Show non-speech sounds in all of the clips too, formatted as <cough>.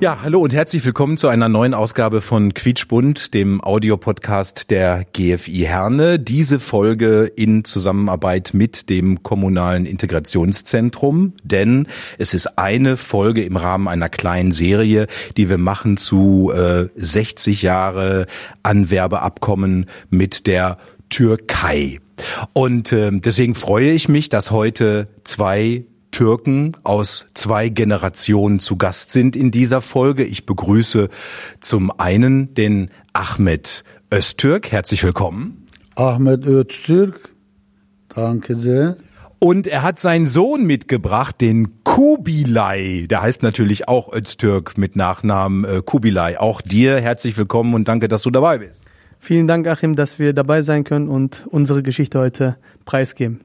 Ja, hallo und herzlich willkommen zu einer neuen Ausgabe von Quietschbund, dem Audiopodcast der GFI Herne. Diese Folge in Zusammenarbeit mit dem kommunalen Integrationszentrum, denn es ist eine Folge im Rahmen einer kleinen Serie, die wir machen zu äh, 60 Jahre Anwerbeabkommen mit der Türkei. Und äh, deswegen freue ich mich, dass heute zwei Türken aus zwei Generationen zu Gast sind in dieser Folge. Ich begrüße zum einen den Ahmed Öztürk. Herzlich willkommen. Ahmet Öztürk. Danke sehr. Und er hat seinen Sohn mitgebracht, den Kubilay. Der heißt natürlich auch Öztürk mit Nachnamen äh, Kubilay. Auch dir herzlich willkommen und danke, dass du dabei bist. Vielen Dank, Achim, dass wir dabei sein können und unsere Geschichte heute preisgeben.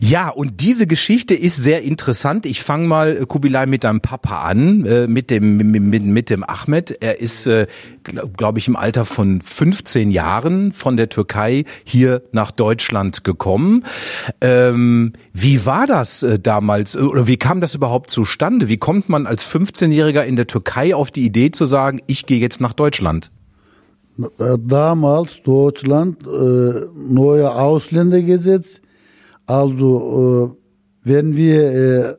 Ja, und diese Geschichte ist sehr interessant. Ich fange mal, äh, Kubilay, mit deinem Papa an, äh, mit dem mit, mit dem Ahmed. Er ist, äh, glaube glaub ich, im Alter von 15 Jahren von der Türkei hier nach Deutschland gekommen. Ähm, wie war das äh, damals, äh, oder wie kam das überhaupt zustande? Wie kommt man als 15-Jähriger in der Türkei auf die Idee zu sagen, ich gehe jetzt nach Deutschland? Äh, Damals Deutschland äh, neue Ausländergesetz. Also äh, wenn wir äh,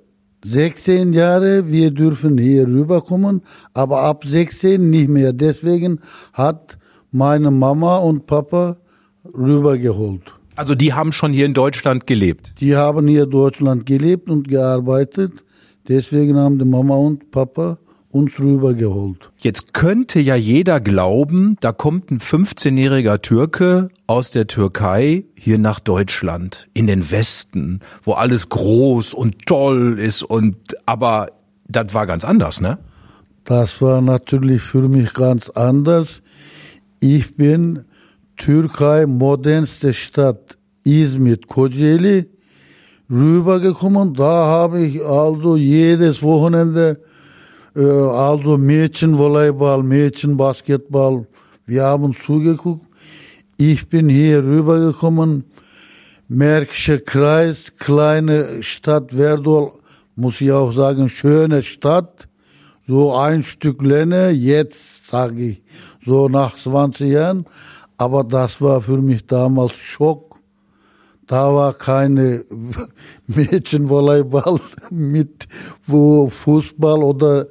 16 Jahre, wir dürfen hier rüberkommen, aber ab 16 nicht mehr. Deswegen hat meine Mama und Papa rübergeholt. Also die haben schon hier in Deutschland gelebt. Die haben hier in Deutschland gelebt und gearbeitet. Deswegen haben die Mama und Papa uns rübergeholt. Jetzt könnte ja jeder glauben, da kommt ein 15-jähriger Türke aus der Türkei hier nach Deutschland, in den Westen, wo alles groß und toll ist und, aber das war ganz anders, ne? Das war natürlich für mich ganz anders. Ich bin Türkei modernste Stadt Izmir Kocaeli rübergekommen. Da habe ich also jedes Wochenende also Mädchenvolleyball, Mädchenbasketball. Wir haben zugeguckt. Ich bin hier rübergekommen. Märkischer Kreis, kleine Stadt Verdol, muss ich auch sagen, schöne Stadt. So ein Stück Lenne, jetzt sage ich, so nach 20 Jahren. Aber das war für mich damals Schock. Da war keine <laughs> Mädchenvolleyball <laughs> mit wo Fußball oder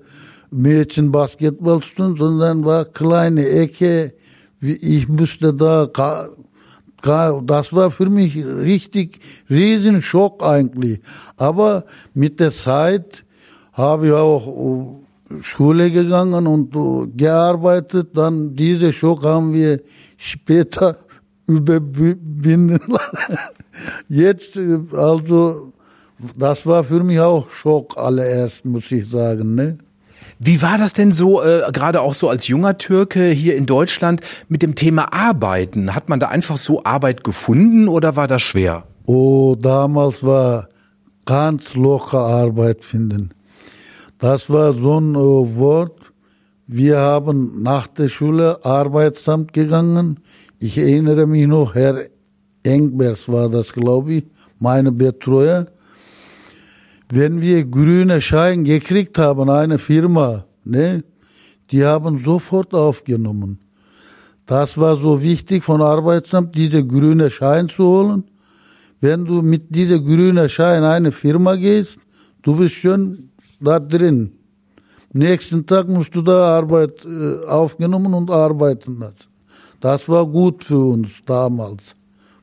Mädchenbasketball stund, sondern war kleine Ecke. Ich musste da, das war für mich richtig riesen Schock eigentlich. Aber mit der Zeit habe ich auch äh, Schule gegangen und äh, gearbeitet. Dann diese Schock haben wir später <laughs> überwinden. <laughs> Jetzt, äh, also, das war für mich auch Schock allererst, muss ich sagen, ne? Wie war das denn so, äh, gerade auch so als junger Türke hier in Deutschland, mit dem Thema Arbeiten? Hat man da einfach so Arbeit gefunden oder war das schwer? Oh, damals war ganz locker Arbeit finden. Das war so ein äh, Wort. Wir haben nach der Schule Arbeitsamt gegangen. Ich erinnere mich noch, Herr Engbers war das, glaube ich, meine Betreuer. Wenn wir grüne Schein gekriegt haben, eine Firma, ne, die haben sofort aufgenommen. Das war so wichtig von Arbeitsamt, diese grüne Schein zu holen. Wenn du mit dieser grünen Schein eine Firma gehst, du bist schon da drin. Nächsten Tag musst du da Arbeit äh, aufgenommen und arbeiten lassen. Das war gut für uns damals.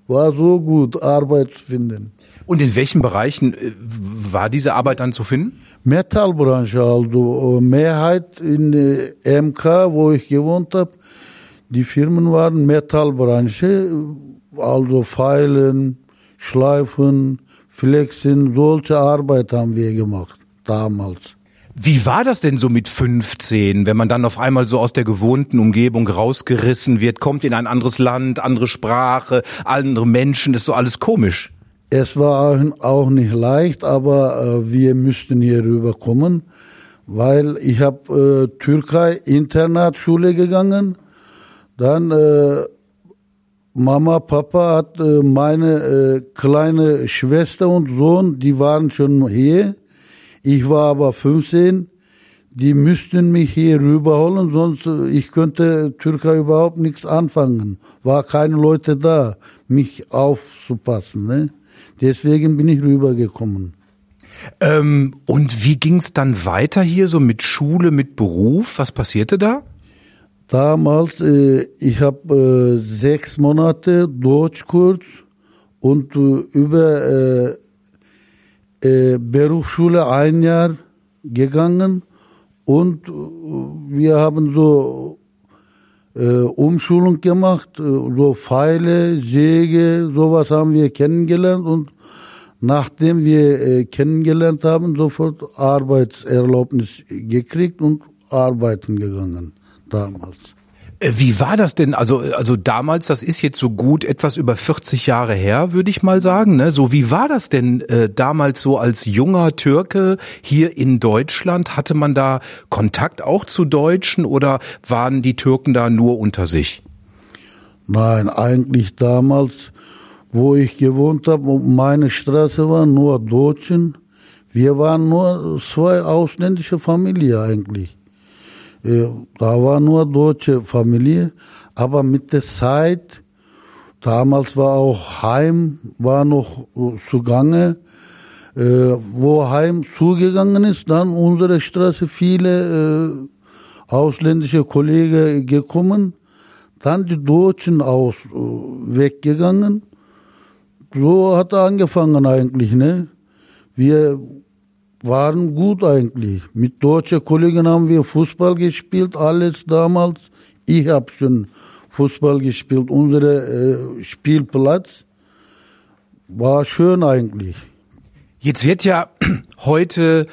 War so gut, Arbeit zu finden. Und in welchen Bereichen äh, war diese Arbeit dann zu finden? Metallbranche also, äh, Mehrheit in äh, MK, wo ich gewohnt habe, die Firmen waren Metallbranche, also Feilen, Schleifen, Flexen, solche Arbeit haben wir gemacht damals. Wie war das denn so mit 15, wenn man dann auf einmal so aus der gewohnten Umgebung rausgerissen wird, kommt in ein anderes Land, andere Sprache, andere Menschen, das ist so alles komisch. Es war auch nicht leicht, aber äh, wir müssten hier rüberkommen, weil ich habe äh, Türkei Internatsschule gegangen, dann äh, Mama, Papa hat äh, meine äh, kleine Schwester und Sohn, die waren schon hier. Ich war aber 15. Die müssten mich hier rüberholen, sonst äh, ich könnte Türkei überhaupt nichts anfangen. War keine Leute da, mich aufzupassen. Ne? Deswegen bin ich rübergekommen. Ähm, und wie ging's dann weiter hier so mit Schule, mit Beruf? Was passierte da? Damals, äh, ich habe äh, sechs Monate Deutschkurs und äh, über äh, äh, Berufsschule ein Jahr gegangen und äh, wir haben so äh, Umschulung gemacht, äh, so Pfeile, Säge, sowas haben wir kennengelernt und nachdem wir äh, kennengelernt haben, sofort Arbeitserlaubnis gekriegt und arbeiten gegangen damals. Äh, Wie war das denn? Also, also damals, das ist jetzt so gut etwas über 40 Jahre her, würde ich mal sagen. Ne? So, wie war das denn äh, damals so als junger Türke hier in Deutschland? Hatte man da Kontakt auch zu Deutschen oder waren die Türken da nur unter sich? Nein, eigentlich damals, wo ich gewohnt habe, meine Straße war nur Deutschen. Wir waren nur zwei ausländische Familien eigentlich. Äh, Da war nur deutsche Familie, aber mit der Zeit, damals war auch Heim, war noch äh, zugange, äh, wo Heim zugegangen ist, dann unsere Straße viele ausländische Kollegen gekommen, dann die Deutschen aus weggegangen. So hat er angefangen eigentlich, ne? Wir waren gut eigentlich. Mit deutschen Kollegen haben wir Fußball gespielt, alles damals. Ich habe schon Fußball gespielt. Unser äh, Spielplatz war schön eigentlich. Jetzt wird ja <clears throat> heute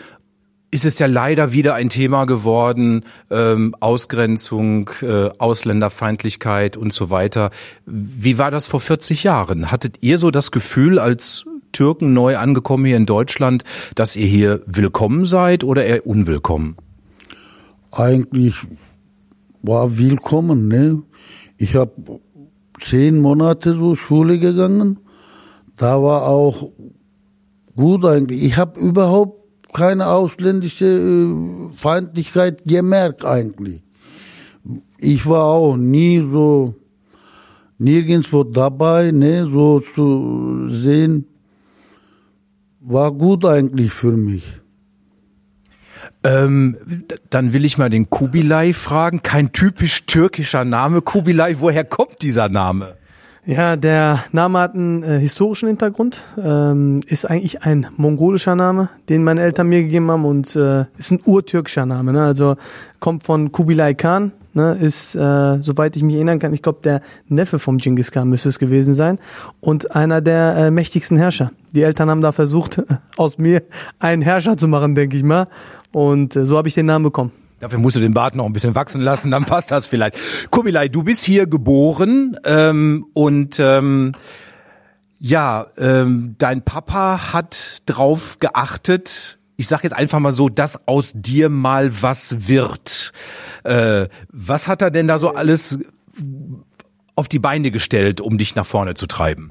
ist es ja leider wieder ein Thema geworden, ähm, Ausgrenzung, äh, Ausländerfeindlichkeit und so weiter. Wie war das vor 40 Jahren? Hattet ihr so das Gefühl als Türken neu angekommen hier in Deutschland, dass ihr hier willkommen seid oder eher unwillkommen? Eigentlich war willkommen. Ne? Ich habe zehn Monate so Schule gegangen. Da war auch gut eigentlich. Ich habe überhaupt keine ausländische äh, Feindlichkeit gemerkt eigentlich. Ich war auch nie so nirgendwo dabei, ne, so zu sehen. War gut eigentlich für mich. Ähm, dann will ich mal den Kubilai fragen. Kein typisch türkischer Name. Kubilai, woher kommt dieser Name? Ja, der Name hat einen äh, historischen Hintergrund, ähm, ist eigentlich ein mongolischer Name, den meine Eltern mir gegeben haben und äh, ist ein urtürkischer Name, ne? also kommt von Kubilai Khan, ne? ist, äh, soweit ich mich erinnern kann, ich glaube der Neffe vom Genghis Khan müsste es gewesen sein und einer der äh, mächtigsten Herrscher. Die Eltern haben da versucht, <laughs> aus mir einen Herrscher zu machen, denke ich mal und äh, so habe ich den Namen bekommen. Dafür musst du den Bart noch ein bisschen wachsen lassen, dann <laughs> passt das vielleicht. Kubilai, du bist hier geboren ähm, und ähm, ja, ähm, dein Papa hat drauf geachtet, ich sag jetzt einfach mal so, dass aus dir mal was wird. Äh, was hat er denn da so alles auf die Beine gestellt, um dich nach vorne zu treiben?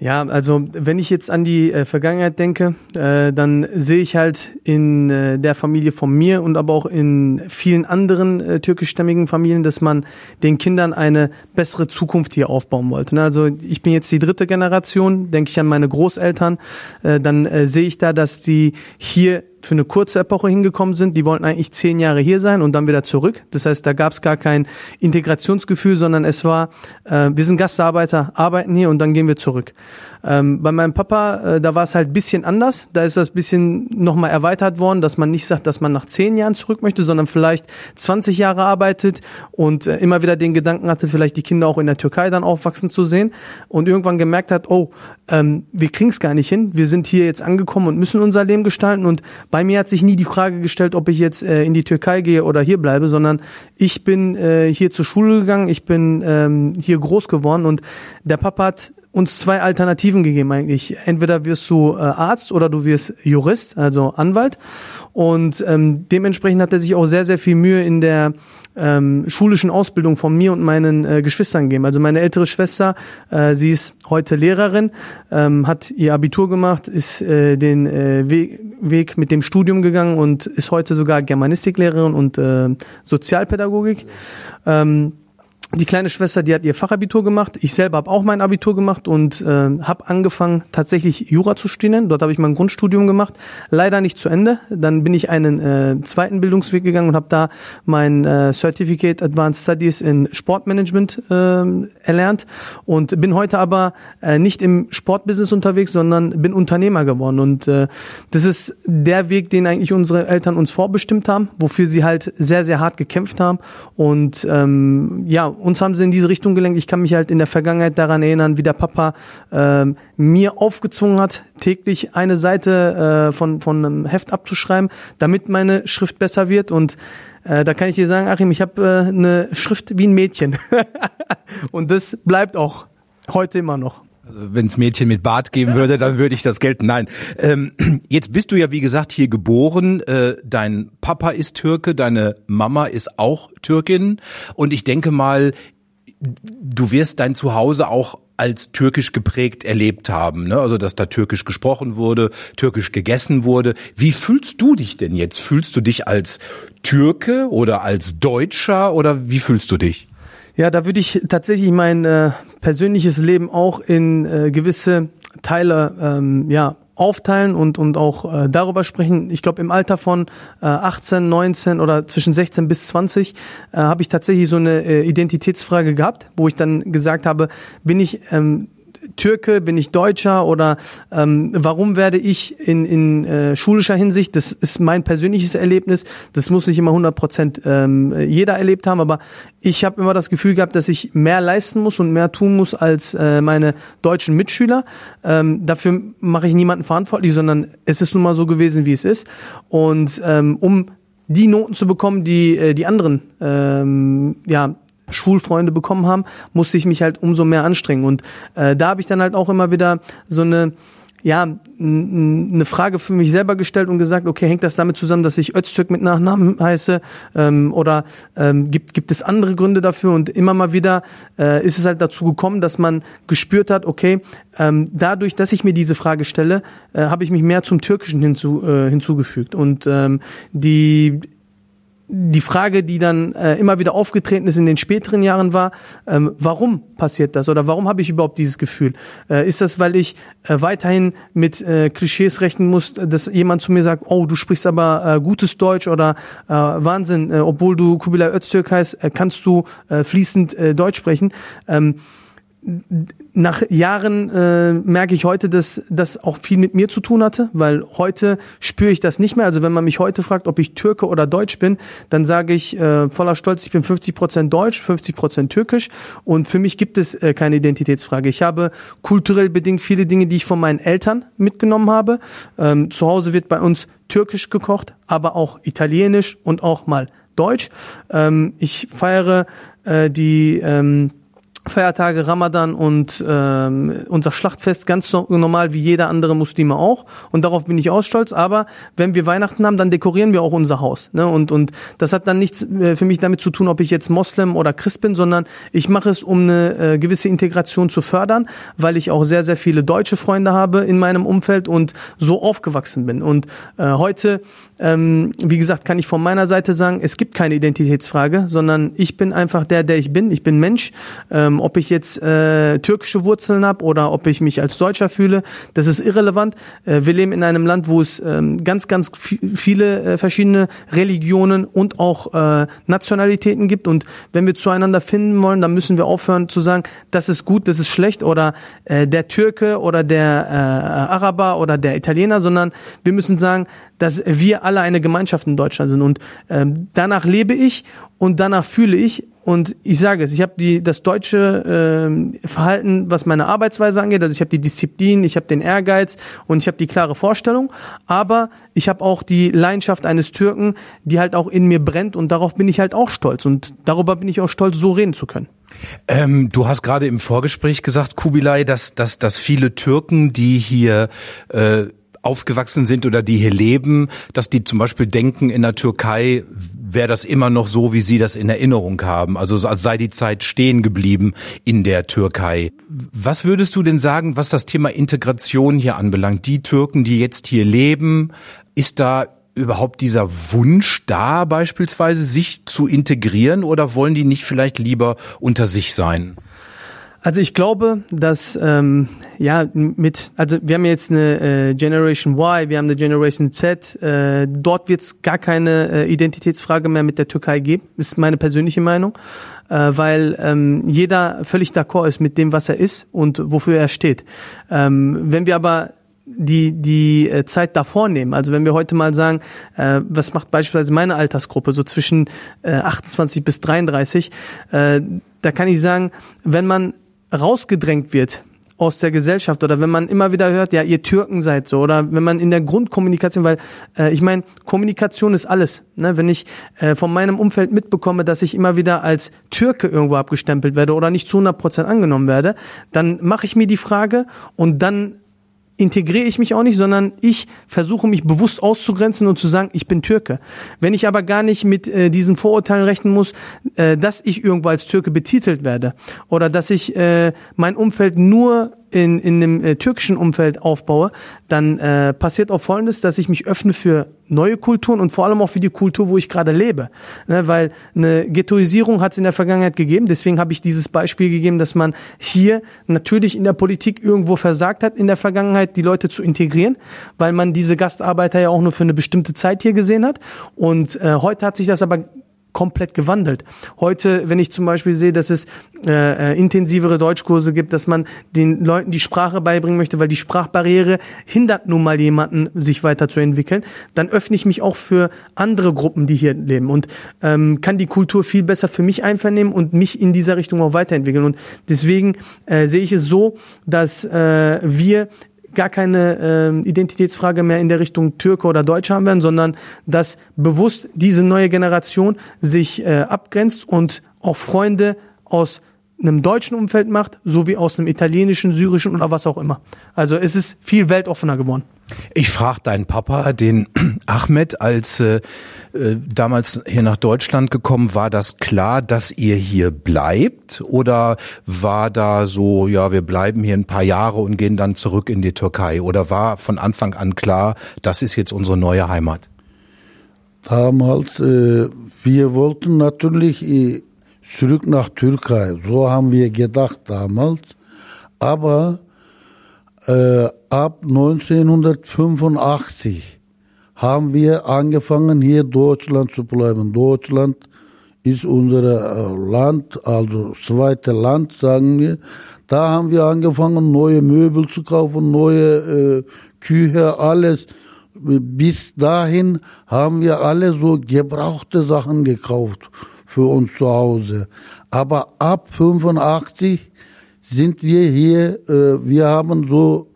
Ja, also wenn ich jetzt an die äh, Vergangenheit denke, äh, dann sehe ich halt in äh, der Familie von mir und aber auch in vielen anderen äh, türkischstämmigen Familien, dass man den Kindern eine bessere Zukunft hier aufbauen wollte. Ne? Also ich bin jetzt die dritte Generation, denke ich an meine Großeltern, äh, dann äh, sehe ich da, dass die hier für eine kurze Epoche hingekommen sind. Die wollten eigentlich zehn Jahre hier sein und dann wieder zurück. Das heißt, da gab es gar kein Integrationsgefühl, sondern es war, äh, wir sind Gastarbeiter, arbeiten hier und dann gehen wir zurück. Ähm, bei meinem Papa, äh, da war es halt bisschen anders. Da ist das bisschen nochmal erweitert worden, dass man nicht sagt, dass man nach zehn Jahren zurück möchte, sondern vielleicht 20 Jahre arbeitet und äh, immer wieder den Gedanken hatte, vielleicht die Kinder auch in der Türkei dann aufwachsen zu sehen und irgendwann gemerkt hat, oh, ähm, wir kriegen es gar nicht hin. Wir sind hier jetzt angekommen und müssen unser Leben gestalten und bei mir hat sich nie die Frage gestellt, ob ich jetzt äh, in die Türkei gehe oder hier bleibe, sondern ich bin äh, hier zur Schule gegangen, ich bin ähm, hier groß geworden und der Papa hat uns zwei Alternativen gegeben eigentlich. Entweder wirst du äh, Arzt oder du wirst Jurist, also Anwalt. Und ähm, dementsprechend hat er sich auch sehr, sehr viel Mühe in der ähm, schulischen Ausbildung von mir und meinen äh, Geschwistern gegeben. Also meine ältere Schwester, äh, sie ist heute Lehrerin, ähm, hat ihr Abitur gemacht, ist äh, den äh, Weg, Weg mit dem Studium gegangen und ist heute sogar Germanistiklehrerin und äh, Sozialpädagogik. Ähm, die kleine Schwester, die hat ihr Fachabitur gemacht. Ich selber habe auch mein Abitur gemacht und äh, habe angefangen, tatsächlich Jura zu studieren. Dort habe ich mein Grundstudium gemacht. Leider nicht zu Ende. Dann bin ich einen äh, zweiten Bildungsweg gegangen und habe da mein äh, Certificate Advanced Studies in Sportmanagement äh, erlernt und bin heute aber äh, nicht im Sportbusiness unterwegs, sondern bin Unternehmer geworden. Und äh, das ist der Weg, den eigentlich unsere Eltern uns vorbestimmt haben, wofür sie halt sehr, sehr hart gekämpft haben. Und ähm, ja, uns haben sie in diese Richtung gelenkt. Ich kann mich halt in der Vergangenheit daran erinnern, wie der Papa ähm, mir aufgezwungen hat, täglich eine Seite äh, von, von einem Heft abzuschreiben, damit meine Schrift besser wird. Und äh, da kann ich dir sagen, Achim, ich habe äh, eine Schrift wie ein Mädchen. <laughs> Und das bleibt auch heute immer noch. Also wenn es Mädchen mit Bart geben würde, dann würde ich das gelten. Nein. Ähm, <clears throat> jetzt bist du ja, wie gesagt, hier geboren. Äh, dein Papa ist Türke, deine Mama ist auch Türkin. Und ich denke mal, du wirst dein Zuhause auch als türkisch geprägt erlebt haben, ne? also dass da türkisch gesprochen wurde, türkisch gegessen wurde. Wie fühlst du dich denn jetzt? Fühlst du dich als Türke oder als Deutscher oder wie fühlst du dich? Ja, da würde ich tatsächlich mein äh, persönliches Leben auch in äh, gewisse Teile ähm, ja aufteilen und und auch äh, darüber sprechen. Ich glaube im Alter von äh, 18, 19 oder zwischen 16 bis 20 äh, habe ich tatsächlich so eine äh, Identitätsfrage gehabt, wo ich dann gesagt habe, bin ich ähm, Türke, bin ich Deutscher oder ähm, warum werde ich in, in äh, schulischer Hinsicht, das ist mein persönliches Erlebnis, das muss nicht immer 100 Prozent ähm, jeder erlebt haben, aber ich habe immer das Gefühl gehabt, dass ich mehr leisten muss und mehr tun muss als äh, meine deutschen Mitschüler. Ähm, dafür mache ich niemanden verantwortlich, sondern es ist nun mal so gewesen, wie es ist. Und ähm, um die Noten zu bekommen, die äh, die anderen ähm, ja Schulfreunde bekommen haben, musste ich mich halt umso mehr anstrengen. Und äh, da habe ich dann halt auch immer wieder so eine ja, eine Frage für mich selber gestellt und gesagt, okay, hängt das damit zusammen, dass ich Öztürk mit Nachnamen heiße ähm, oder ähm, gibt, gibt es andere Gründe dafür? Und immer mal wieder äh, ist es halt dazu gekommen, dass man gespürt hat, okay, ähm, dadurch, dass ich mir diese Frage stelle, äh, habe ich mich mehr zum Türkischen hinzu, äh, hinzugefügt. Und ähm, die die Frage, die dann äh, immer wieder aufgetreten ist in den späteren Jahren war, ähm, warum passiert das oder warum habe ich überhaupt dieses Gefühl? Äh, ist das, weil ich äh, weiterhin mit äh, Klischees rechnen muss, dass jemand zu mir sagt, oh, du sprichst aber äh, gutes Deutsch oder äh, Wahnsinn, äh, obwohl du Kubilay Öztürk heißt, äh, kannst du äh, fließend äh, Deutsch sprechen? Ähm, nach Jahren äh, merke ich heute, dass das auch viel mit mir zu tun hatte, weil heute spüre ich das nicht mehr. Also wenn man mich heute fragt, ob ich Türke oder Deutsch bin, dann sage ich äh, voller Stolz, ich bin 50 Prozent Deutsch, 50 Prozent Türkisch und für mich gibt es äh, keine Identitätsfrage. Ich habe kulturell bedingt viele Dinge, die ich von meinen Eltern mitgenommen habe. Ähm, zu Hause wird bei uns Türkisch gekocht, aber auch Italienisch und auch mal Deutsch. Ähm, ich feiere äh, die ähm, Feiertage Ramadan und ähm, unser Schlachtfest ganz normal wie jeder andere Muslime auch und darauf bin ich auch stolz. Aber wenn wir Weihnachten haben, dann dekorieren wir auch unser Haus. Ne? Und und das hat dann nichts äh, für mich damit zu tun, ob ich jetzt Moslem oder Christ bin, sondern ich mache es, um eine äh, gewisse Integration zu fördern, weil ich auch sehr sehr viele deutsche Freunde habe in meinem Umfeld und so aufgewachsen bin. Und äh, heute, ähm, wie gesagt, kann ich von meiner Seite sagen, es gibt keine Identitätsfrage, sondern ich bin einfach der, der ich bin. Ich bin Mensch. Ähm, ähm, ob ich jetzt äh, türkische Wurzeln habe oder ob ich mich als Deutscher fühle, das ist irrelevant. Äh, wir leben in einem Land, wo es ähm, ganz, ganz viele äh, verschiedene Religionen und auch äh, Nationalitäten gibt. Und wenn wir zueinander finden wollen, dann müssen wir aufhören zu sagen, das ist gut, das ist schlecht oder äh, der Türke oder der äh, Araber oder der Italiener, sondern wir müssen sagen, dass wir alle eine Gemeinschaft in Deutschland sind. Und ähm, danach lebe ich und danach fühle ich Und ich sage es, ich habe die das deutsche ähm, Verhalten, was meine Arbeitsweise angeht, also ich habe die Disziplin, ich habe den Ehrgeiz und ich habe die klare Vorstellung, aber ich habe auch die Leidenschaft eines Türken, die halt auch in mir brennt und darauf bin ich halt auch stolz und darüber bin ich auch stolz, so reden zu können. Ähm, du hast gerade im Vorgespräch gesagt, Kubilai, dass, dass, dass viele Türken, die hier äh, aufgewachsen sind oder die hier leben, dass die zum Beispiel denken, in der Türkei wäre das immer noch so, wie sie das in Erinnerung haben. Also als sei die Zeit stehen geblieben in der Türkei. Was würdest du denn sagen, was das Thema Integration hier anbelangt? Die Türken, die jetzt hier leben, ist da überhaupt dieser Wunsch da beispielsweise, sich zu integrieren oder wollen die nicht vielleicht lieber unter sich sein? Also ich glaube, dass ähm, ja mit, also wir haben jetzt eine äh, Generation Y, wir haben eine Generation Z, äh, dort wird es gar keine äh, Identitätsfrage mehr mit der Türkei geben, ist meine persönliche Meinung, äh, weil ähm, jeder völlig d'accord ist mit dem, was er ist und wofür er steht. Ähm, wenn wir aber die die äh, Zeit davor nehmen. Also wenn wir heute mal sagen, äh, was macht beispielsweise meine Altersgruppe so zwischen äh, 28 bis 33, äh, da kann ich sagen, wenn man rausgedrängt wird aus der Gesellschaft oder wenn man immer wieder hört, ja, ihr Türken seid so oder wenn man in der Grundkommunikation, weil äh, ich meine, Kommunikation ist alles. Ne? Wenn ich äh, von meinem Umfeld mitbekomme, dass ich immer wieder als Türke irgendwo abgestempelt werde oder nicht zu 100 Prozent angenommen werde, dann mache ich mir die Frage und dann integriere ich mich auch nicht, sondern ich versuche mich bewusst auszugrenzen und zu sagen, ich bin Türke. Wenn ich aber gar nicht mit äh, diesen Vorurteilen rechnen muss, äh, dass ich irgendwo als Türke betitelt werde oder dass ich äh, mein Umfeld nur in, in dem äh, türkischen Umfeld aufbaue, dann äh, passiert auch Folgendes, dass ich mich öffne für neue Kulturen und vor allem auch für die Kultur, wo ich gerade lebe. Ne, weil eine Ghettoisierung hat es in der Vergangenheit gegeben. Deswegen habe ich dieses Beispiel gegeben, dass man hier natürlich in der Politik irgendwo versagt hat, in der Vergangenheit die Leute zu integrieren, weil man diese Gastarbeiter ja auch nur für eine bestimmte Zeit hier gesehen hat. Und äh, heute hat sich das aber komplett gewandelt. Heute, wenn ich zum Beispiel sehe, dass es äh, äh, intensivere Deutschkurse gibt, dass man den Leuten die Sprache beibringen möchte, weil die Sprachbarriere hindert nun mal jemanden, sich weiterzuentwickeln, dann öffne ich mich auch für andere Gruppen, die hier leben und ähm, kann die Kultur viel besser für mich einvernehmen und mich in dieser Richtung auch weiterentwickeln. Und deswegen äh, sehe ich es so, dass äh, wir gar keine äh, Identitätsfrage mehr in der Richtung Türke oder Deutsch haben werden, sondern dass bewusst diese neue Generation sich äh, abgrenzt und auch Freunde aus einem deutschen Umfeld macht, sowie aus einem italienischen, syrischen oder was auch immer. Also es ist viel weltoffener geworden. Ich frage deinen Papa, den <clears throat> Ahmed, als äh, äh, damals hier nach Deutschland gekommen, war das klar, dass ihr hier bleibt? Oder war da so, ja, wir bleiben hier ein paar Jahre und gehen dann zurück in die Türkei? Oder war von Anfang an klar, das ist jetzt unsere neue Heimat? Damals, äh, wir wollten natürlich äh, zurück nach Türkei. So haben wir gedacht damals. Aber äh, ab 1985 haben wir angefangen, hier Deutschland zu bleiben. Deutschland ist unser äh, Land, also zweite Land, sagen wir. Da haben wir angefangen, neue Möbel zu kaufen, neue äh, Küche, alles. Bis dahin haben wir alle so gebrauchte Sachen gekauft für uns zu Hause. Aber ab 85 sind wir hier, äh, wir haben so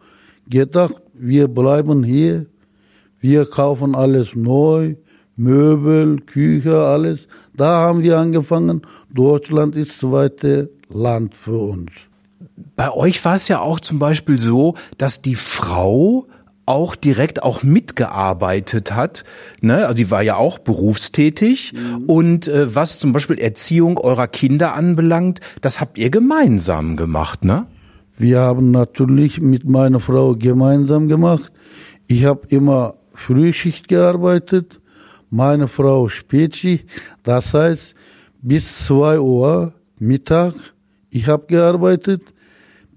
gedacht, wir bleiben hier, wir kaufen alles neu, Möbel, Küche, alles. Da haben wir angefangen. Deutschland ist das zweite Land für uns. Bei euch war es ja auch zum Beispiel so, dass die Frau auch direkt auch mitgearbeitet hat. Ne? Also die war ja auch berufstätig. Mhm. Und äh, was zum Beispiel Erziehung eurer Kinder anbelangt, das habt ihr gemeinsam gemacht, ne? Wir haben natürlich mit meiner Frau gemeinsam gemacht. Ich habe immer Frühschicht gearbeitet, meine Frau Spätschicht. Das heißt, bis zwei Uhr Mittag, ich habe gearbeitet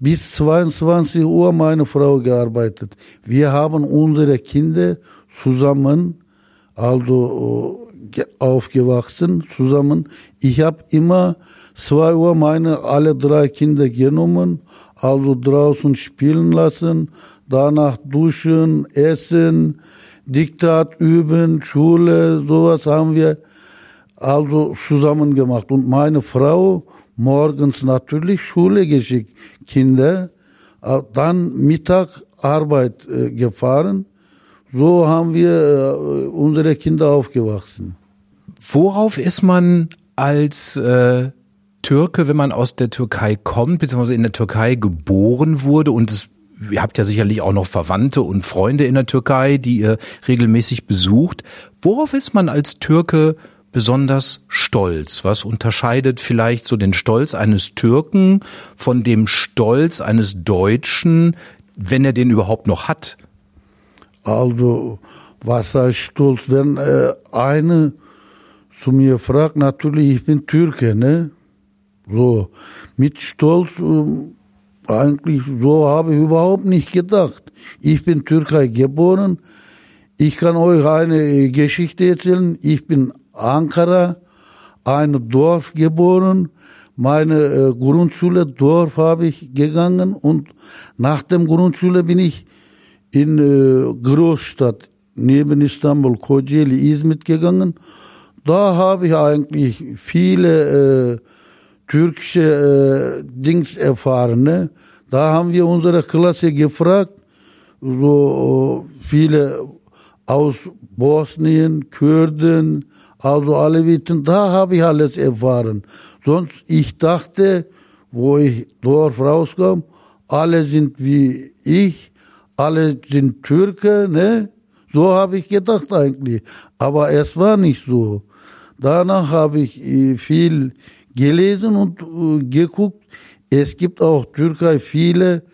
bis 22 Uhr meine Frau gearbeitet. Wir haben unsere Kinder zusammen, also äh, aufgewachsen zusammen. Ich habe immer zwei Uhr meine alle drei Kinder genommen, also draußen spielen lassen, danach duschen, essen, Diktat üben, Schule, sowas haben wir also zusammen gemacht. Und meine Frau morgens natürlich Schule geschickt, Kinder, äh, dann Mittag Arbeit äh, gefahren. So haben wir äh, unsere Kinder aufgewachsen. Worauf ist man als äh, Türke, wenn man aus der Türkei kommt, beziehungsweise in der Türkei geboren wurde und es ihr habt ja sicherlich auch noch Verwandte und Freunde in der Türkei, die ihr regelmäßig besucht. Worauf ist man als Türke besonders stolz? Was unterscheidet vielleicht so den Stolz eines Türken von dem Stolz eines Deutschen, wenn er den überhaupt noch hat? Also, was heißt stolz? Wenn äh, eine zu mir fragt, natürlich, ich bin Türke, ne? So, mit Stolz, äh, eigentlich, so habe ich überhaupt nicht gedacht. Ich bin Türkei geboren. Ich kann euch eine Geschichte erzählen. Ich bin Ankara, ein Dorf geboren. Meine äh, Grundschule, Dorf habe ich gegangen und nach dem Grundschule bin ich in äh, Großstadt neben Istanbul, Kocaeli, Izmit gegangen. Da habe ich eigentlich viele äh, türkische äh, Dings erfahren. Ne? Da haben wir unsere Klasse gefragt, so äh, viele aus Bosnien, Kurden, also Aleviten, da habe ich alles erfahren. Sonst, ich dachte, wo ich dort rauskam, alle sind wie ich, alle sind Türke, ne? So habe ich gedacht eigentlich. Aber es war nicht so. Danach habe ich äh, viel gelesen und äh, geguckt. Es gibt auch Türkei viele,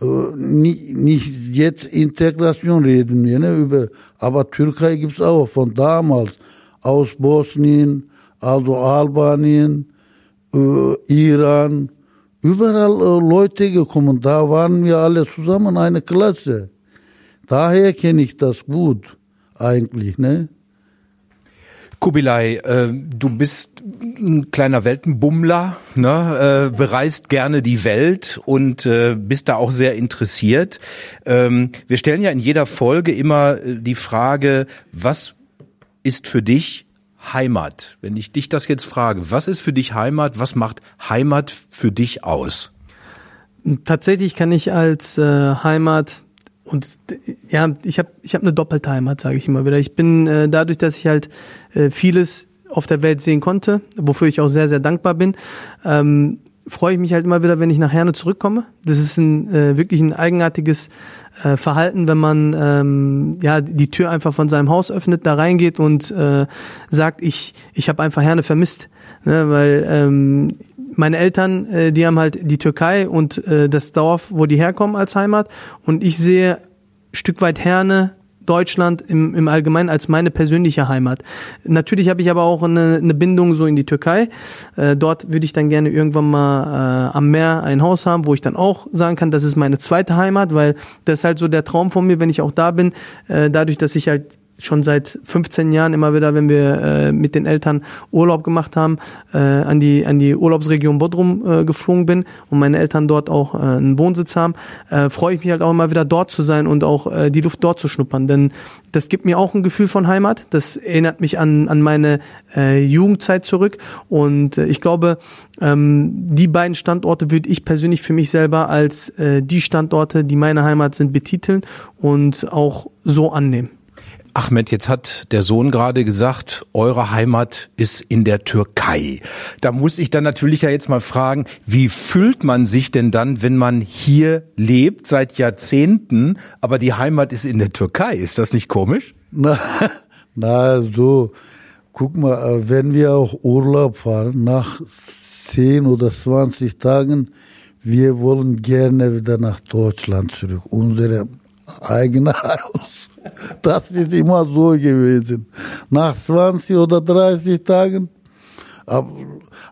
äh, nicht, jetzt Integration reden wir, ne, über, aber Türkei gibt's auch von damals, aus Bosnien, also Albanien, äh, Iran, überall äh, Leute gekommen, da waren wir alle zusammen eine Klasse. Daher kenne ich das gut, eigentlich, ne? Kubilai, äh, du bist ein kleiner Weltenbummler, ne? äh, bereist gerne die Welt und äh, bist da auch sehr interessiert. Ähm, wir stellen ja in jeder Folge immer äh, die Frage, was ist für dich Heimat? Wenn ich dich das jetzt frage, was ist für dich Heimat? Was macht Heimat für dich aus? Tatsächlich kann ich als äh, Heimat und ja, ich habe ich hab eine doppelte Heimat, sage ich immer wieder. Ich bin äh, dadurch, dass ich halt äh, vieles auf der Welt sehen konnte, wofür ich auch sehr, sehr dankbar bin, ähm, freue ich mich halt immer wieder, wenn ich nach Herne zurückkomme. Das ist ein äh, wirklich ein eigenartiges äh, Verhalten, wenn man ähm, ja die Tür einfach von seinem Haus öffnet, da reingeht und äh, sagt, ich ich habe einfach Herne vermisst, ne, weil ähm, meine Eltern, äh, die haben halt die Türkei und äh, das Dorf, wo die herkommen als Heimat und ich sehe Stück weit Herne Deutschland im, im Allgemeinen als meine persönliche Heimat. Natürlich habe ich aber auch eine, eine Bindung so in die Türkei. Äh, dort würde ich dann gerne irgendwann mal äh, am Meer ein Haus haben, wo ich dann auch sagen kann, das ist meine zweite Heimat, weil das ist halt so der Traum von mir, wenn ich auch da bin. Äh, dadurch, dass ich halt schon seit 15 Jahren immer wieder, wenn wir äh, mit den Eltern Urlaub gemacht haben, äh, an die an die Urlaubsregion Bodrum äh, geflogen bin und meine Eltern dort auch äh, einen Wohnsitz haben, äh, freue ich mich halt auch immer wieder dort zu sein und auch äh, die Luft dort zu schnuppern, denn das gibt mir auch ein Gefühl von Heimat. Das erinnert mich an an meine äh, Jugendzeit zurück und äh, ich glaube, ähm, die beiden Standorte würde ich persönlich für mich selber als äh, die Standorte, die meine Heimat sind, betiteln und auch so annehmen. Ahmed, jetzt hat der Sohn gerade gesagt, eure Heimat ist in der Türkei. Da muss ich dann natürlich ja jetzt mal fragen, wie fühlt man sich denn dann, wenn man hier lebt seit Jahrzehnten, aber die Heimat ist in der Türkei? Ist das nicht komisch? <laughs> Na, na so, guck mal, äh, wenn wir auch Urlaub fahren, nach 10 oder 20 Tagen, wir wollen gerne wieder nach Deutschland zurück, unsere eigene <laughs> Haus. Das ist immer so gewesen. Nach 20 oder 30 Tagen,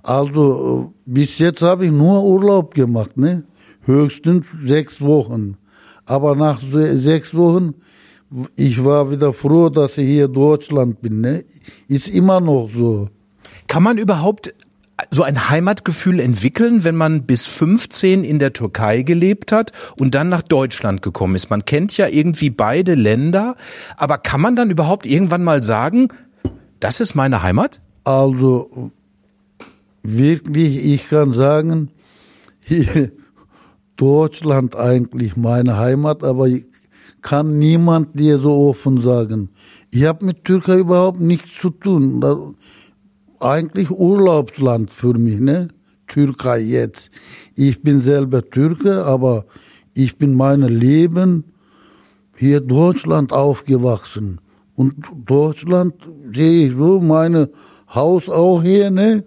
also bis jetzt habe ich nur Urlaub gemacht, ne? Höchstens sechs Wochen. Aber nach sechs Wochen, ich war wieder froh, dass ich hier in Deutschland bin, ne? Ist immer noch so. Kann man überhaupt so ein Heimatgefühl entwickeln, wenn man bis 15 in der Türkei gelebt hat und dann nach Deutschland gekommen ist. Man kennt ja irgendwie beide Länder, aber kann man dann überhaupt irgendwann mal sagen, das ist meine Heimat? Also wirklich, ich kann sagen, <laughs> Deutschland eigentlich meine Heimat, aber ich kann niemand dir so offen sagen. Ich habe mit Türkei überhaupt nichts zu tun. Eigentlich Urlaubsland für mich, ne? Türkei jetzt. Ich bin selber Türke, aber ich bin mein Leben hier Deutschland aufgewachsen. Und Deutschland sehe ich so, meine Haus auch hier, ne?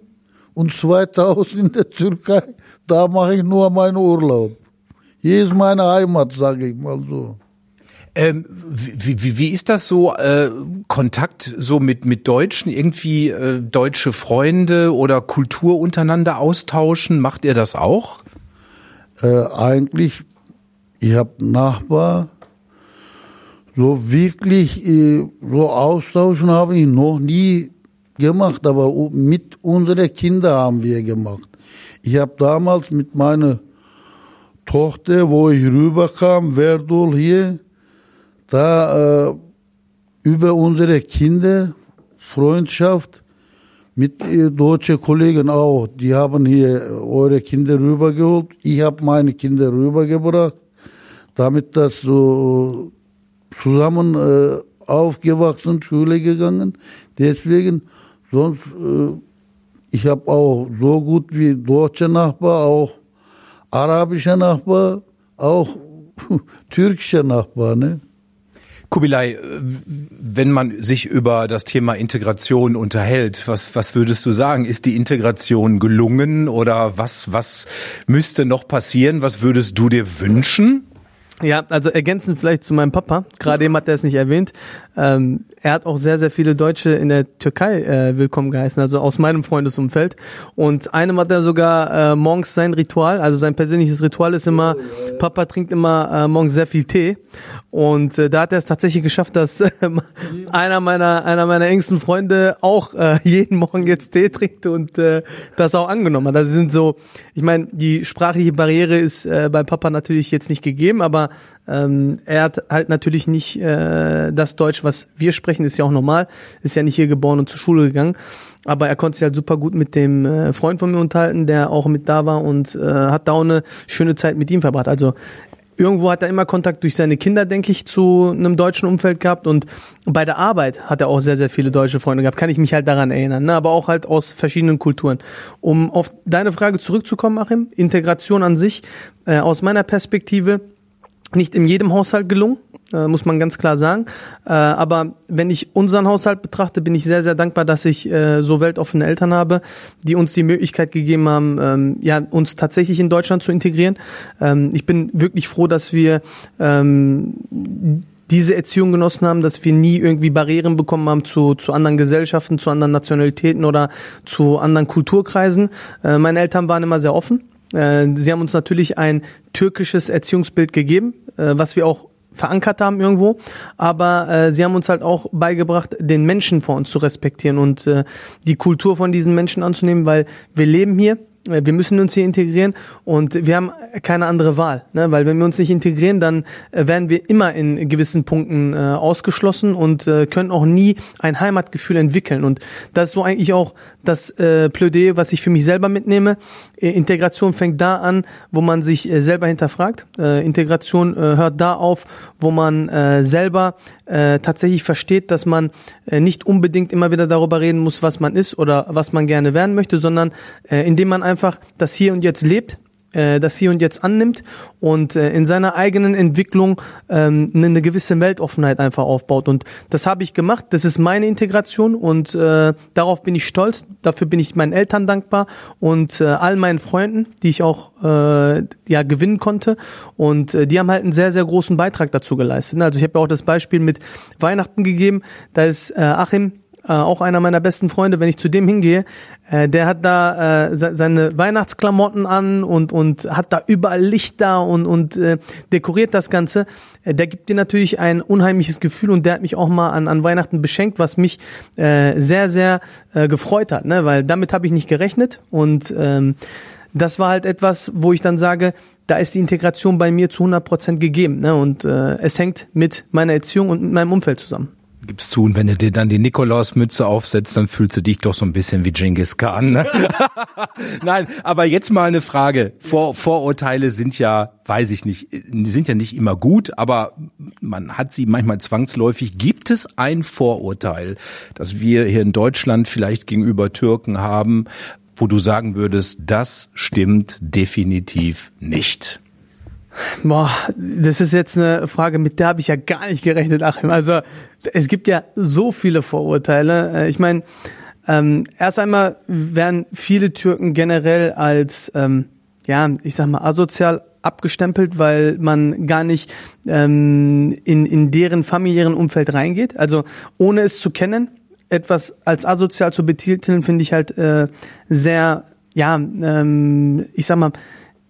Und zweite Haus in der Türkei, da mache ich nur meinen Urlaub. Hier ist meine Heimat, sage ich mal so. Ähm, wie, wie, wie ist das so, äh, Kontakt so mit, mit Deutschen, irgendwie äh, deutsche Freunde oder Kultur untereinander austauschen? Macht ihr das auch? Äh, eigentlich, ich habe Nachbar, so wirklich äh, so austauschen habe ich noch nie gemacht, aber mit unseren Kindern haben wir gemacht. Ich habe damals mit meiner Tochter, wo ich rüberkam, Verdol hier, da äh, über unsere Kinder Freundschaft mit äh, deutschen Kollegen auch. Die haben hier eure Kinder rübergeholt. Ich habe meine Kinder rübergebracht, damit das so zusammen äh, aufgewachsen, Schule gegangen. Deswegen, sonst, äh, ich habe auch so gut wie deutsche Nachbar, auch arabischer Nachbar, auch <laughs> türkischer Nachbar, ne? Kubilai, wenn man sich über das Thema Integration unterhält, was, was würdest du sagen? Ist die Integration gelungen oder was, was müsste noch passieren? Was würdest du dir wünschen? Ja, also ergänzend vielleicht zu meinem Papa. Gerade eben hat er es nicht erwähnt. Ähm, er hat auch sehr, sehr viele Deutsche in der Türkei äh, willkommen geheißen, also aus meinem Freundesumfeld. Und einem hat er sogar äh, morgens sein Ritual, also sein persönliches Ritual ist immer, Papa trinkt immer äh, morgens sehr viel Tee. Und äh, da hat er es tatsächlich geschafft, dass äh, <laughs> einer meiner einer meiner engsten Freunde auch äh, jeden Morgen jetzt Tee trinkt und äh, das auch angenommen hat. Das sind so, ich meine, die sprachliche Barriere ist äh, bei Papa natürlich jetzt nicht gegeben, aber ähm, er hat halt natürlich nicht äh, das Deutsch, was wir sprechen, ist ja auch normal, ist ja nicht hier geboren und zur Schule gegangen. Aber er konnte sich halt super gut mit dem äh, Freund von mir unterhalten, der auch mit da war und äh, hat da auch eine schöne Zeit mit ihm verbracht. Also irgendwo hat er immer Kontakt durch seine Kinder, denke ich, zu einem deutschen Umfeld gehabt und bei der Arbeit hat er auch sehr, sehr viele deutsche Freunde gehabt, kann ich mich halt daran erinnern, ne? aber auch halt aus verschiedenen Kulturen. Um auf deine Frage zurückzukommen, Achim, Integration an sich, äh, aus meiner Perspektive, nicht in jedem Haushalt gelungen, äh, muss man ganz klar sagen. Äh, aber wenn ich unseren Haushalt betrachte, bin ich sehr, sehr dankbar, dass ich äh, so weltoffene Eltern habe, die uns die Möglichkeit gegeben haben, ähm, ja, uns tatsächlich in Deutschland zu integrieren. Ähm, ich bin wirklich froh, dass wir ähm, diese Erziehung genossen haben, dass wir nie irgendwie Barrieren bekommen haben zu, zu anderen Gesellschaften, zu anderen Nationalitäten oder zu anderen Kulturkreisen. Äh, meine Eltern waren immer sehr offen. Äh, sie haben uns natürlich ein türkisches Erziehungsbild gegeben, äh, was wir auch verankert haben irgendwo, aber äh, sie haben uns halt auch beigebracht, den Menschen vor uns zu respektieren und äh, die Kultur von diesen Menschen anzunehmen, weil wir leben hier, wir müssen uns hier integrieren und wir haben keine andere Wahl, ne? weil wenn wir uns nicht integrieren, dann äh, werden wir immer in gewissen Punkten äh, ausgeschlossen und äh, können auch nie ein Heimatgefühl entwickeln und das ist so eigentlich auch das äh, Plädoyer, was ich für mich selber mitnehme. Äh, Integration fängt da an, wo man sich äh, selber hinterfragt. Äh, Integration äh, hört da auf, wo man äh, selber äh, tatsächlich versteht, dass man äh, nicht unbedingt immer wieder darüber reden muss, was man ist oder was man gerne werden möchte, sondern äh, indem man einfach das Hier und Jetzt lebt, äh, das Hier und Jetzt annimmt und äh, in seiner eigenen Entwicklung ähm, eine gewisse Weltoffenheit einfach aufbaut. Und das habe ich gemacht. Das ist meine Integration und äh, darauf bin ich stolz. Dafür bin ich meinen Eltern dankbar und äh, all meinen Freunden, die ich auch äh, ja gewinnen konnte. Und äh, die haben halt einen sehr sehr großen Beitrag dazu geleistet. Also ich habe ja auch das Beispiel mit Weihnachten gegeben. Da ist äh, Achim äh, auch einer meiner besten Freunde, wenn ich zu dem hingehe, äh, der hat da äh, seine Weihnachtsklamotten an und und hat da überall Lichter und und äh, dekoriert das Ganze. Äh, der gibt dir natürlich ein unheimliches Gefühl und der hat mich auch mal an an Weihnachten beschenkt, was mich äh, sehr sehr äh, gefreut hat, ne, weil damit habe ich nicht gerechnet und ähm, das war halt etwas, wo ich dann sage, da ist die Integration bei mir zu 100 Prozent gegeben. Ne? Und äh, es hängt mit meiner Erziehung und mit meinem Umfeld zusammen. Gibst zu, und wenn du dir dann die Nikolausmütze aufsetzt, dann fühlst du dich doch so ein bisschen wie Genghis Khan. Ne? <laughs> Nein, aber jetzt mal eine Frage. Vor, Vorurteile sind ja, weiß ich nicht, sind ja nicht immer gut, aber man hat sie manchmal zwangsläufig. Gibt es ein Vorurteil, das wir hier in Deutschland vielleicht gegenüber Türken haben, wo du sagen würdest, das stimmt definitiv nicht? Boah, das ist jetzt eine Frage, mit der habe ich ja gar nicht gerechnet, Achim. Also es gibt ja so viele Vorurteile. Äh, Ich meine, ähm, erst einmal werden viele Türken generell als, ähm, ja, ich sag mal, asozial abgestempelt, weil man gar nicht ähm, in, in deren familiären Umfeld reingeht. Also ohne es zu kennen, etwas als asozial zu betiteln, finde ich halt äh, sehr, ja, ähm, ich sag mal,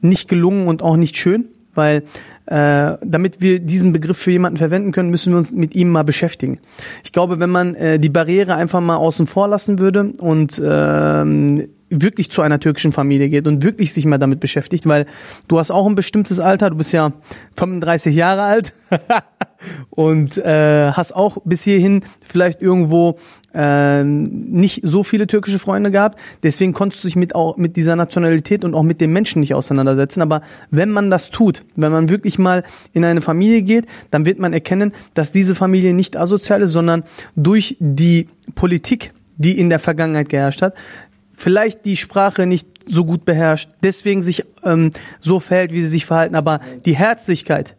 nicht gelungen und auch nicht schön weil äh, damit wir diesen Begriff für jemanden verwenden können, müssen wir uns mit ihm mal beschäftigen. Ich glaube, wenn man äh, die Barriere einfach mal außen vor lassen würde und ähm, wirklich zu einer türkischen Familie geht und wirklich sich mal damit beschäftigt, weil du hast auch ein bestimmtes Alter, du bist ja 35 Jahre alt <laughs> und äh, hast auch bis hierhin vielleicht irgendwo äh, nicht so viele türkische Freunde gehabt. Deswegen konntest du dich mit auch mit dieser Nationalität und auch mit dem Menschen nicht auseinandersetzen. Aber wenn man das tut, wenn man wirklich mal in eine Familie geht, dann wird man erkennen, dass diese Familie nicht asozial ist, sondern durch die Politik, die in der Vergangenheit geherrscht hat, vielleicht die Sprache nicht so gut beherrscht, deswegen sich ähm, so verhält, wie sie sich verhalten, aber die Herzlichkeit,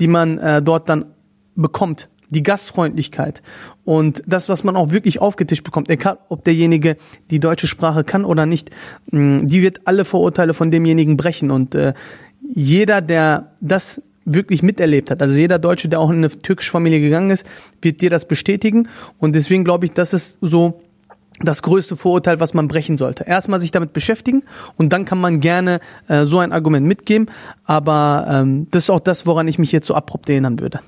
die man äh, dort dann bekommt, die Gastfreundlichkeit und das, was man auch wirklich aufgetischt bekommt, egal ob derjenige die deutsche Sprache kann oder nicht, mh, die wird alle Vorurteile von demjenigen brechen und äh, jeder, der das wirklich miterlebt hat, also jeder Deutsche, der auch in eine türkische Familie gegangen ist, wird dir das bestätigen und deswegen glaube ich, das ist so das größte Vorurteil, was man brechen sollte. Erstmal sich damit beschäftigen und dann kann man gerne äh, so ein Argument mitgeben. Aber ähm, das ist auch das, woran ich mich jetzt so abrupt erinnern würde.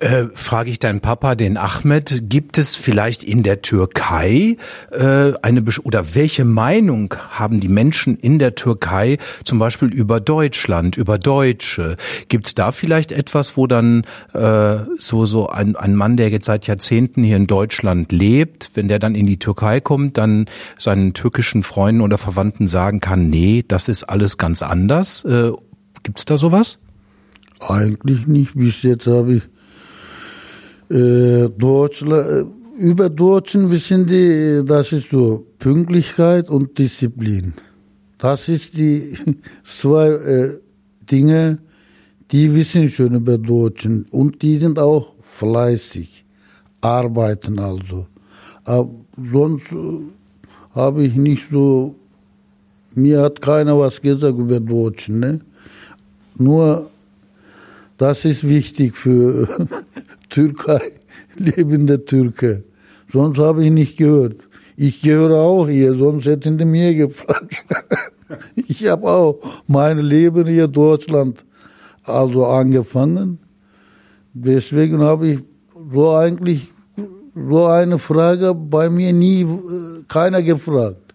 Äh, frage ich deinen Papa, den Ahmed, gibt es vielleicht in der Türkei äh, eine Besch oder welche Meinung haben die Menschen in der Türkei zum Beispiel über Deutschland, über Deutsche? Gibt es da vielleicht etwas, wo dann äh, so so ein, ein Mann, der jetzt seit Jahrzehnten hier in Deutschland lebt, wenn der dann in die Türkei kommt, dann seinen türkischen Freunden oder Verwandten sagen kann, nee, das ist alles ganz anders? Äh, Gibt es da sowas? Eigentlich nicht. Bis jetzt habe ich äh, Deutschland, über Deutschen wissen die, das ist so Pünktlichkeit und Disziplin. Das ist die <laughs> zwei äh, Dinge, die wissen schon über Deutschen und die sind auch fleißig, arbeiten also. Aber sonst äh, habe ich nicht so, mir hat keiner was gesagt über Deutschen. Ne? Nur das ist wichtig für <laughs> Türkei, lebende Türke. Sonst habe ich nicht gehört. Ich gehöre auch hier, sonst hätten die mir gefragt. <laughs> ich habe auch mein Leben hier in Deutschland also angefangen. Deswegen habe ich so eigentlich so eine Frage bei mir nie äh, keiner gefragt.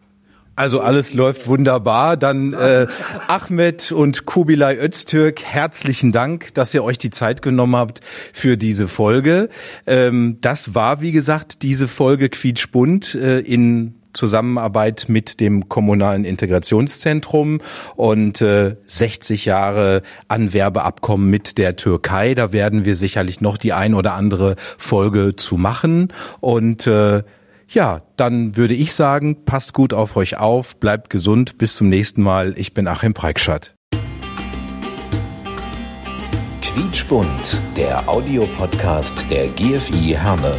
Also alles läuft wunderbar. Dann äh, Ahmed und Kubilay Öztürk, herzlichen Dank, dass ihr euch die Zeit genommen habt für diese Folge. Ähm, das war, wie gesagt, diese Folge Quietschbunt äh, in Zusammenarbeit mit dem kommunalen Integrationszentrum und äh, 60 Jahre Anwerbeabkommen mit der Türkei. Da werden wir sicherlich noch die ein oder andere Folge zu machen und äh, ja, dann würde ich sagen, passt gut auf euch auf, bleibt gesund, bis zum nächsten Mal. Ich bin Achim Preikschat. Quietschbunt, der Audiopodcast der GFI Herne.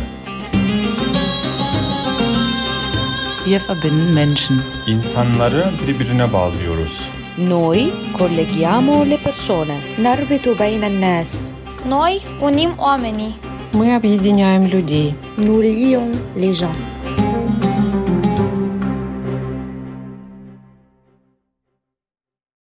Wir verbinden Menschen. İnsanları birbirine bağlıyoruz. Noi colleghiamo le persone. Narbitu beyne nas. Noi unim oamenii. Мы объединяем людей. Nous lions.